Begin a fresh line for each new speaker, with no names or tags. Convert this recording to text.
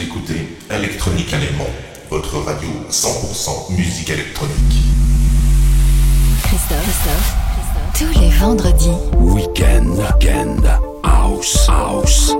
Écoutez Electronique Allemand, votre radio 100% musique électronique.
Christophe, Christophe, Christophe. tous les vendredis.
Weekend, weekend, house, house.